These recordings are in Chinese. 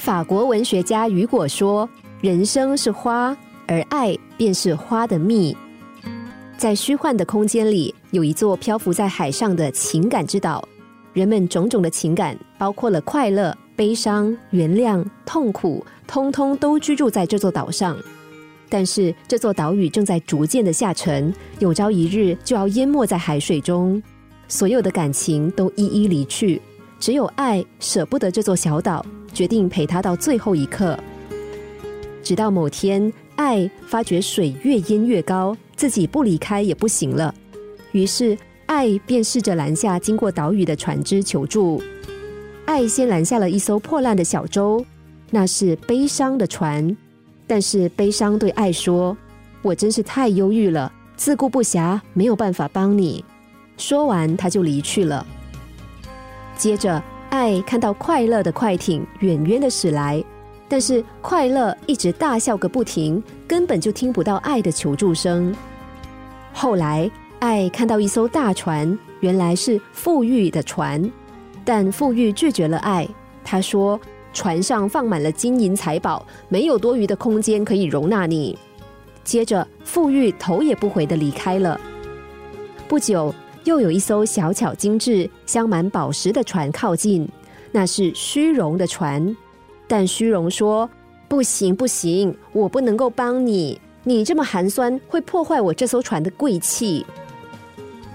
法国文学家雨果说：“人生是花，而爱便是花的蜜。”在虚幻的空间里，有一座漂浮在海上的情感之岛，人们种种的情感，包括了快乐、悲伤、原谅、痛苦，通通都居住在这座岛上。但是，这座岛屿正在逐渐的下沉，有朝一日就要淹没在海水中。所有的感情都一一离去，只有爱舍不得这座小岛，决定陪他到最后一刻。直到某天，爱发觉水越淹越高。自己不离开也不行了，于是爱便试着拦下经过岛屿的船只求助。爱先拦下了一艘破烂的小舟，那是悲伤的船。但是悲伤对爱说：“我真是太忧郁了，自顾不暇，没有办法帮你。”说完，他就离去了。接着，爱看到快乐的快艇远远的驶来，但是快乐一直大笑个不停，根本就听不到爱的求助声。后来，爱看到一艘大船，原来是富裕的船，但富裕拒绝了爱。他说：“船上放满了金银财宝，没有多余的空间可以容纳你。”接着，富裕头也不回的离开了。不久，又有一艘小巧精致、镶满宝石的船靠近，那是虚荣的船。但虚荣说：“不行，不行，我不能够帮你。”你这么寒酸，会破坏我这艘船的贵气。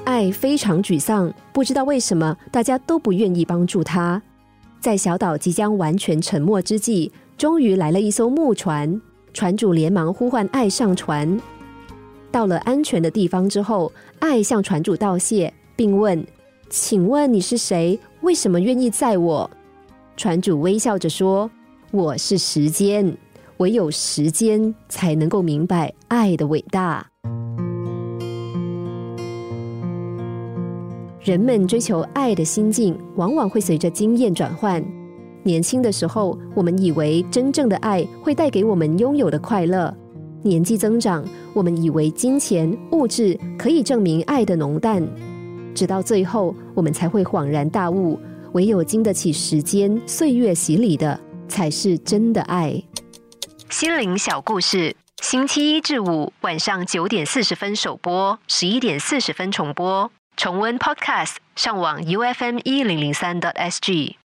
爱非常沮丧，不知道为什么大家都不愿意帮助他。在小岛即将完全沉没之际，终于来了一艘木船，船主连忙呼唤爱上船。到了安全的地方之后，爱向船主道谢，并问：“请问你是谁？为什么愿意载我？”船主微笑着说：“我是时间。”唯有时间才能够明白爱的伟大。人们追求爱的心境，往往会随着经验转换。年轻的时候，我们以为真正的爱会带给我们拥有的快乐；年纪增长，我们以为金钱、物质可以证明爱的浓淡。直到最后，我们才会恍然大悟：唯有经得起时间、岁月洗礼的，才是真的爱。心灵小故事，星期一至五晚上九点四十分首播，十一点四十分重播。重温 Podcast，上网 U F M 一零零三 t S G。